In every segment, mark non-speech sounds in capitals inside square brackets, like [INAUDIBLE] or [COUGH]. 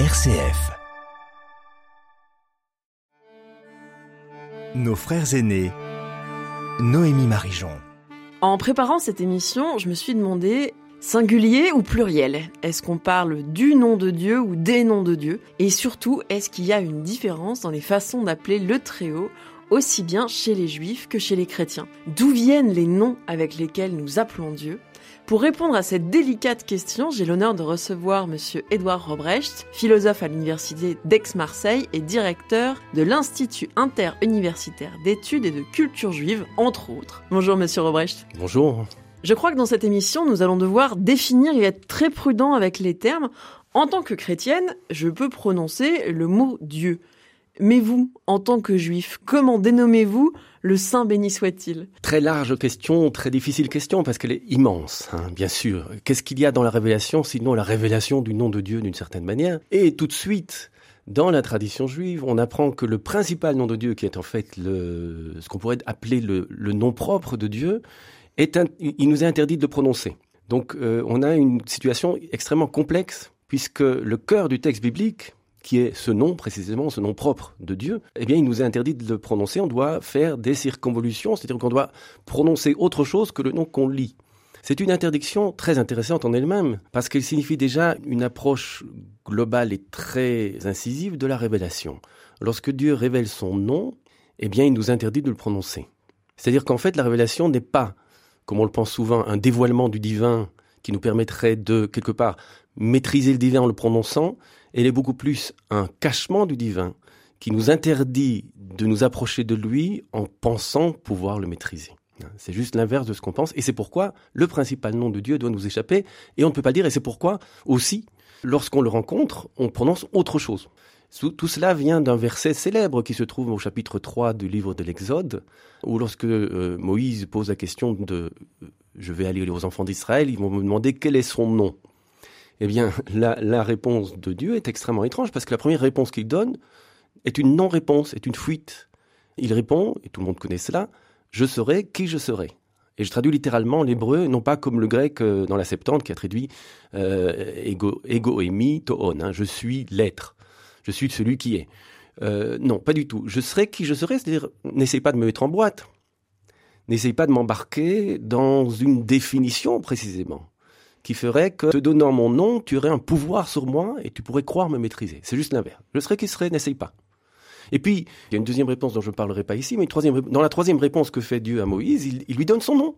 RCF. Nos frères aînés. Noémie Marijon. En préparant cette émission, je me suis demandé singulier ou pluriel? Est-ce qu'on parle du nom de Dieu ou des noms de Dieu? Et surtout, est-ce qu'il y a une différence dans les façons d'appeler le Très-Haut aussi bien chez les juifs que chez les chrétiens? D'où viennent les noms avec lesquels nous appelons Dieu? Pour répondre à cette délicate question, j'ai l'honneur de recevoir monsieur Édouard Robrecht, philosophe à l'université d'Aix-Marseille et directeur de l'Institut interuniversitaire d'études et de culture juive, entre autres. Bonjour monsieur Robrecht. Bonjour. Je crois que dans cette émission, nous allons devoir définir et être très prudents avec les termes. En tant que chrétienne, je peux prononcer le mot Dieu. Mais vous, en tant que juif, comment dénommez-vous le Saint béni soit-il? Très large question, très difficile question, parce qu'elle est immense, hein, bien sûr. Qu'est-ce qu'il y a dans la révélation, sinon la révélation du nom de Dieu d'une certaine manière? Et tout de suite, dans la tradition juive, on apprend que le principal nom de Dieu, qui est en fait le, ce qu'on pourrait appeler le, nom propre de Dieu, est il nous est interdit de le prononcer. Donc euh, on a une situation extrêmement complexe, puisque le cœur du texte biblique, qui est ce nom précisément, ce nom propre de Dieu, eh bien il nous est interdit de le prononcer, on doit faire des circonvolutions, c'est-à-dire qu'on doit prononcer autre chose que le nom qu'on lit. C'est une interdiction très intéressante en elle-même, parce qu'elle signifie déjà une approche globale et très incisive de la révélation. Lorsque Dieu révèle son nom, eh bien il nous interdit de le prononcer. C'est-à-dire qu'en fait la révélation n'est pas, comme on le pense souvent, un dévoilement du divin qui nous permettrait de, quelque part, maîtriser le divin en le prononçant, elle est beaucoup plus un cachement du divin qui nous interdit de nous approcher de lui en pensant pouvoir le maîtriser. C'est juste l'inverse de ce qu'on pense, et c'est pourquoi le principal nom de Dieu doit nous échapper, et on ne peut pas dire, et c'est pourquoi aussi, lorsqu'on le rencontre, on prononce autre chose. Tout cela vient d'un verset célèbre qui se trouve au chapitre 3 du livre de l'Exode, où lorsque euh, Moïse pose la question de euh, je vais aller aux enfants d'Israël, ils vont me demander quel est son nom. Eh bien, la, réponse de Dieu est extrêmement étrange parce que la première réponse qu'il donne est une non-réponse, est une fuite. Il répond, et tout le monde connaît cela, je serai qui je serai. Et je traduis littéralement l'hébreu, non pas comme le grec euh, dans la Septante qui a traduit euh, ego, ego toon, hein, je suis l'être, je suis celui qui est. Euh, non, pas du tout. Je serai qui je serai, c'est-à-dire n'essaye pas de me mettre en boîte, n'essaye pas de m'embarquer dans une définition précisément qui ferait que, te donnant mon nom, tu aurais un pouvoir sur moi et tu pourrais croire me maîtriser. C'est juste l'inverse. Je serais qui serait, n'essaye pas. Et puis, il y a une deuxième réponse dont je ne parlerai pas ici, mais une troisième, dans la troisième réponse que fait Dieu à Moïse, il, lui donne son nom.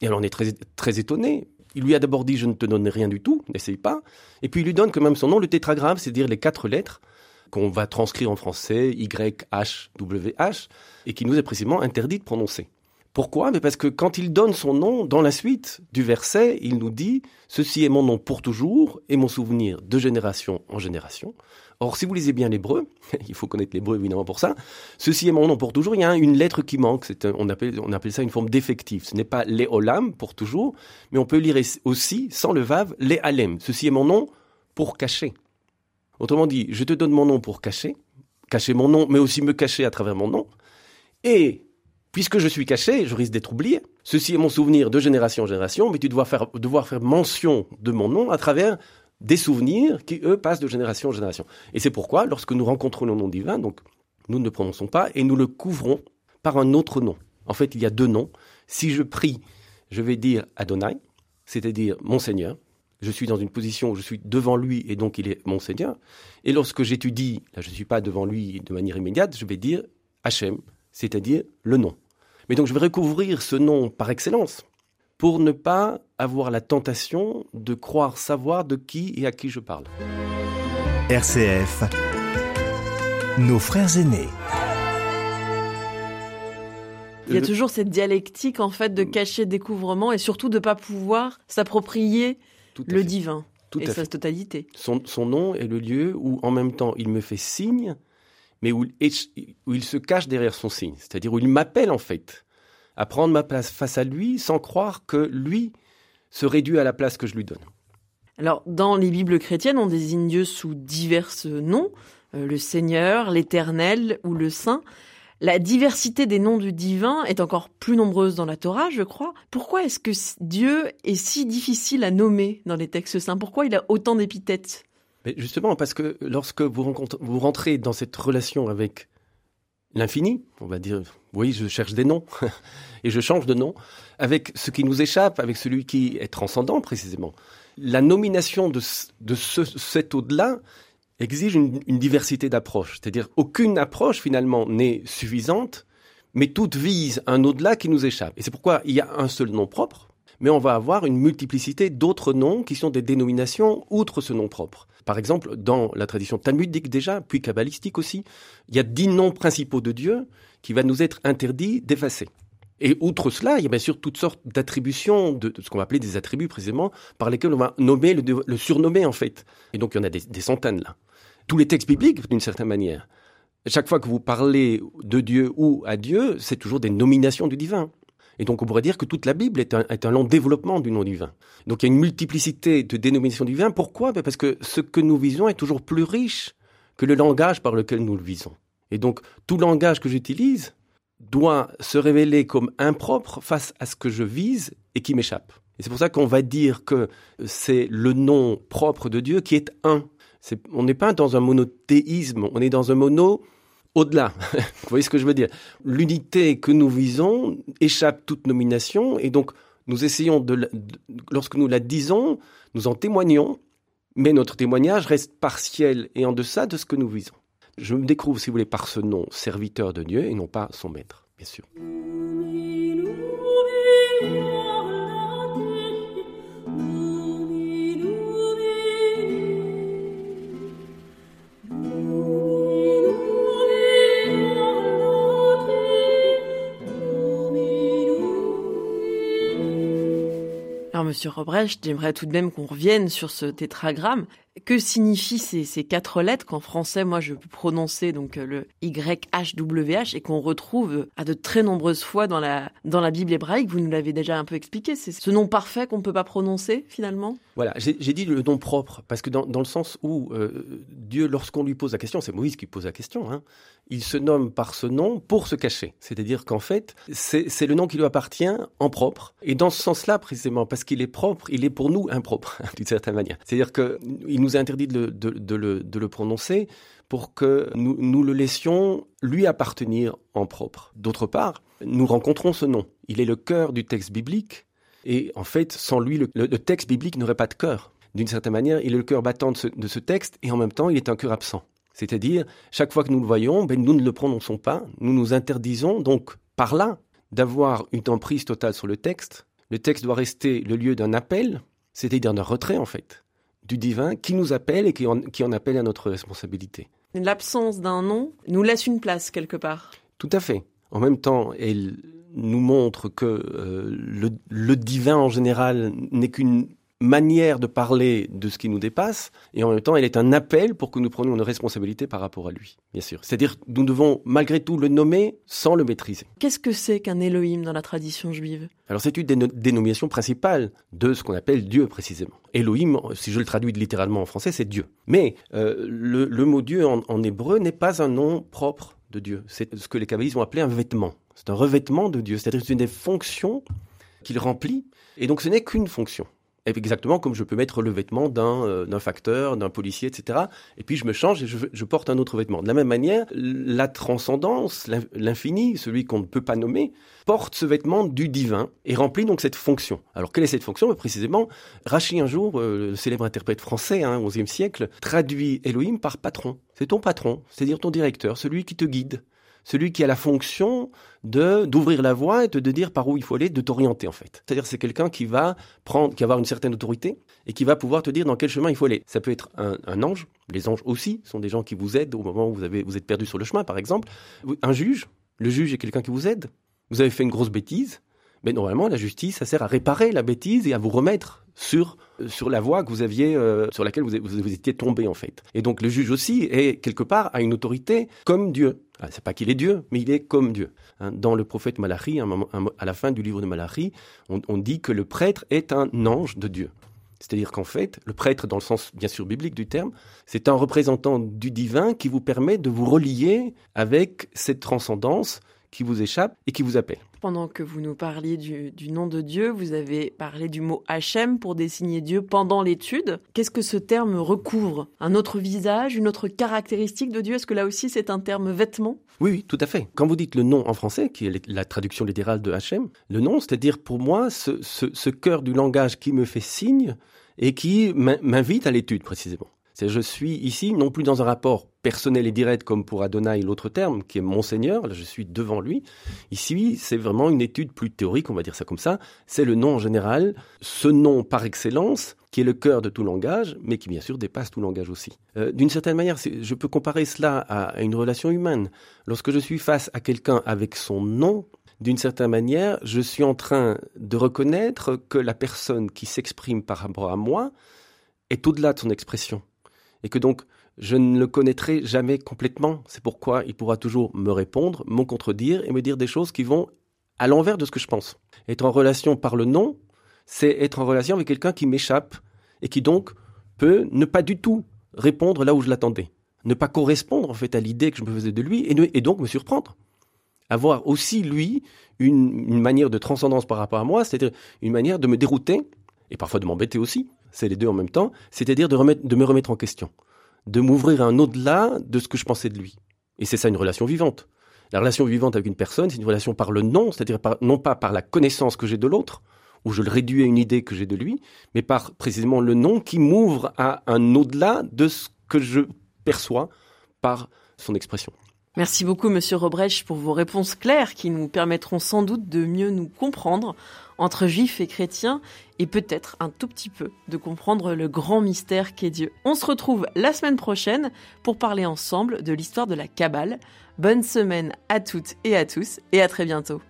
Et alors on est très, très étonné. Il lui a d'abord dit, je ne te donne rien du tout, n'essaye pas. Et puis il lui donne quand même son nom, le tétragramme, c'est-à-dire les quatre lettres qu'on va transcrire en français, Y, H, W, H, et qui nous est précisément interdit de prononcer. Pourquoi? Mais Parce que quand il donne son nom, dans la suite du verset, il nous dit ⁇ Ceci est mon nom pour toujours et mon souvenir de génération en génération ⁇ Or, si vous lisez bien l'hébreu, [LAUGHS] il faut connaître l'hébreu évidemment pour ça, ceci est mon nom pour toujours, il y a une lettre qui manque, on, appelle, ça une forme d'effectif. Ce n'est pas olam pour toujours, mais on peut lire aussi, sans le vav, alem. Ceci est mon nom pour cacher. Autrement dit, je te donne mon nom pour cacher, cacher mon nom, mais aussi me cacher à travers mon nom. Et Puisque je suis caché, je risque d'être oublié. Ceci est mon souvenir de génération en génération, mais tu dois faire, devoir faire mention de mon nom à travers des souvenirs qui, eux, passent de génération en génération. Et c'est pourquoi, lorsque nous rencontrons le nom divin, donc, nous ne le prononçons pas et nous le couvrons par un autre nom. En fait, il y a deux noms. Si je prie, je vais dire Adonai, c'est-à-dire mon Seigneur. Je suis dans une position où je suis devant lui et donc il est mon Seigneur. Et lorsque j'étudie, là je ne suis pas devant lui de manière immédiate, je vais dire Hachem, c'est-à-dire le nom. Mais donc je vais recouvrir ce nom par excellence pour ne pas avoir la tentation de croire savoir de qui et à qui je parle. RCF, nos frères aînés. Il y a toujours cette dialectique en fait de cacher découvrement et surtout de ne pas pouvoir s'approprier le divin et sa totalité. Son, son, nom est le lieu où en même temps il me fait signe mais où, il se cache derrière son signe, c'est-à-dire où il m'appelle en fait à prendre ma place face à lui sans croire que lui se réduit à la place que je lui donne. Alors, dans les Bibles chrétiennes, on désigne Dieu sous divers noms, euh, le Seigneur, l'Éternel ou le Saint. La diversité des noms du divin est encore plus nombreuse dans la Torah, je crois. Pourquoi est-ce que Dieu est si difficile à nommer dans les textes saints? Pourquoi il a autant d'épithètes? Mais justement, parce que lorsque vous, rentrez dans cette relation avec l'infini, on va dire, oui, je cherche des noms, [LAUGHS] et je change de nom, avec ce qui nous échappe, avec celui qui est transcendant précisément. La nomination de, de ce, cet au-delà exige une, une diversité d'approches, c'est-à-dire aucune approche finalement n'est suffisante, mais toutes visent un au-delà qui nous échappe. Et c'est pourquoi il y a un seul nom propre, mais on va avoir une multiplicité d'autres noms qui sont des dénominations outre ce nom propre. Par exemple, dans la tradition talmudique déjà, puis kabbalistique aussi, il y a dix noms principaux de Dieu qui va nous être interdit d'effacer. Et outre cela, il y a bien sûr toutes sortes d'attributions, de, ce qu'on va appeler des attributs précisément, par lesquels on va nommer le, surnommer en fait. Et donc il y en a des, des centaines là. Tous les textes bibliques, d'une certaine manière. Chaque fois que vous parlez de Dieu ou à Dieu, c'est toujours des nominations du divin. Et donc on pourrait dire que toute la Bible est un, long développement du nom divin. Donc il y a une multiplicité de dénominations divines. Pourquoi? Ben, Parce que ce que nous visons est toujours plus riche que le langage par lequel nous le visons. Et donc tout langage que j'utilise doit se révéler comme impropre face à ce que je vise et qui m'échappe. Et c'est pour ça qu'on va dire que c'est le nom propre de Dieu qui est un. on n'est pas dans un monothéisme, on est dans un mono au-delà. [LAUGHS] Vous voyez ce que je veux dire? L'unité que nous visons échappe toute nomination et donc nous essayons de, lorsque nous la disons, nous en témoignons, mais notre témoignage reste partiel et en deçà de ce que nous visons. Je me découvre, si vous voulez, par ce nom, serviteur de Dieu et non pas son maître, bien sûr. Monsieur Robrecht, j'aimerais tout de même qu'on revienne sur ce tétragramme. Que signifient ces, quatre lettres qu'en français, moi, je peux prononcer donc euh, le YHWH et qu'on retrouve à de très nombreuses fois dans la, dans la Bible hébraïque Vous nous l'avez déjà un peu expliqué. C'est ce nom parfait qu'on ne peut pas prononcer, finalement? Voilà, j'ai dit le nom propre, parce que dans, dans le sens où euh, Dieu, lorsqu'on lui pose la question, c'est Moïse qui pose la question, hein, il se nomme par ce nom pour se cacher. C'est-à-dire qu'en fait, c'est le nom qui lui appartient en propre. Et dans ce sens-là, précisément, parce qu'il est propre, il est pour nous impropre, [LAUGHS] d'une certaine manière. C'est-à-dire qu'il nous interdit de le, de, le, de le prononcer pour que nous, nous le laissions lui appartenir en propre. D'autre part, nous rencontrons ce nom. Il est le cœur du texte biblique. Et en fait, sans lui, le, le texte biblique n'aurait pas de cœur. D'une certaine manière, il est le cœur battant de ce, de ce texte et en même temps, il est un cœur absent. C'est-à-dire, chaque fois que nous le voyons, ben, nous ne le prononçons pas, nous nous interdisons donc par là d'avoir une emprise totale sur le texte. Le texte doit rester le lieu d'un appel, c'est-à-dire d'un retrait en fait, du divin qui nous appelle et qui en, qui en appelle à notre responsabilité. L'absence d'un nom nous laisse une place quelque part. Tout à fait. En même temps, elle nous montre que euh, le, le divin en général n'est qu'une manière de parler de ce qui nous dépasse, et en même temps, elle est un appel pour que nous prenions une responsabilité par rapport à lui, bien sûr. C'est-à-dire, nous devons malgré tout le nommer sans le maîtriser. Qu'est-ce que c'est qu'un Elohim dans la tradition juive? Alors, c'est une des dénominations principales de ce qu'on appelle Dieu, précisément. Elohim, si je le traduis littéralement en français, c'est Dieu. Mais euh, le, mot Dieu en, en hébreu n'est pas un nom propre de Dieu. C'est ce que les kabbalistes vont appeler un vêtement. C'est un revêtement de Dieu, c'est-à-dire c'est une des fonctions qu'il remplit, et donc ce n'est qu'une fonction. Exactement comme je peux mettre le vêtement d'un euh, facteur, d'un policier, etc. Et puis je me change et je, porte un autre vêtement. De la même manière, la transcendance, l'infini, celui qu'on ne peut pas nommer, porte ce vêtement du divin et remplit donc cette fonction. Alors quelle est cette fonction? Précisément, Rachi un jour, euh, le célèbre interprète français, hein, 11e siècle, traduit Elohim par patron. C'est ton patron, c'est-à-dire ton directeur, celui qui te guide celui qui a la fonction de d'ouvrir la voie et de, dire par où il faut aller, de t'orienter en fait. C'est-à-dire c'est quelqu'un qui va prendre, qui va avoir une certaine autorité et qui va pouvoir te dire dans quel chemin il faut aller. Ça peut être un, ange, les anges aussi sont des gens qui vous aident au moment où vous avez vous êtes perdu sur le chemin par exemple. Un juge, le juge est quelqu'un qui vous aide. Vous avez fait une grosse bêtise, mais normalement la justice ça sert à réparer la bêtise et à vous remettre sur sur la voie que vous aviez euh, sur laquelle vous, vous, étiez tombé en fait. Et donc le juge aussi est quelque part à une autorité comme Dieu. Ah, c'est pas qu'il est Dieu, mais il est comme Dieu. Hein, dans le prophète Malachi, à la fin du livre de Malachi, on, dit que le prêtre est un ange de Dieu. C'est-à-dire qu'en fait, le prêtre, dans le sens bien sûr biblique du terme, c'est un représentant du divin qui vous permet de vous relier avec cette transcendance qui vous échappe et qui vous appelle. Pendant que vous nous parliez du, nom de Dieu, vous avez parlé du mot Hachem pour désigner Dieu pendant l'étude. Qu'est-ce que ce terme recouvre? Un autre visage, une autre caractéristique de Dieu? Est-ce que là aussi c'est un terme vêtement? Oui, tout à fait. Quand vous dites le nom en français, qui est la traduction littérale de Hachem, le nom, c'est-à-dire pour moi ce, ce cœur du langage qui me fait signe et qui m'invite à l'étude précisément. C'est je suis ici non plus dans un rapport personnel et direct comme pour Adonai l'autre terme qui est mon Seigneur, je suis devant lui. Ici, c'est vraiment une étude plus théorique, on va dire ça comme ça. C'est le nom en général, ce nom par excellence qui est le cœur de tout langage, mais qui bien sûr dépasse tout langage aussi. Euh, d'une certaine manière, je peux comparer cela à une relation humaine. Lorsque je suis face à quelqu'un avec son nom, d'une certaine manière, je suis en train de reconnaître que la personne qui s'exprime par rapport à moi est au-delà de son expression et que donc je ne le connaîtrai jamais complètement. C'est pourquoi il pourra toujours me répondre, me contredire et me dire des choses qui vont à l'envers de ce que je pense. Être en relation par le non, c'est être en relation avec quelqu'un qui m'échappe et qui donc peut ne pas du tout répondre là où je l'attendais, ne pas correspondre en fait à l'idée que je me faisais de lui et, donc me surprendre. Avoir aussi lui une, une manière de transcendance par rapport à moi, c'est-à-dire une manière de me dérouter et parfois de m'embêter aussi, c'est les deux en même temps, c'est-à-dire de, me remettre en question, de m'ouvrir à un au-delà de ce que je pensais de lui. Et c'est ça une relation vivante. La relation vivante avec une personne, c'est une relation par le non, c'est-à-dire non pas par la connaissance que j'ai de l'autre, où je le réduis à une idée que j'ai de lui, mais par précisément le non qui m'ouvre à un au-delà de ce que je perçois par son expression. Merci beaucoup, Monsieur Robrech, pour vos réponses claires qui nous permettront sans doute de mieux nous comprendre entre juifs et chrétiens et peut-être un tout petit peu de comprendre le grand mystère qu'est Dieu. On se retrouve la semaine prochaine pour parler ensemble de l'histoire de la Kabbale. Bonne semaine à toutes et à tous et à très bientôt.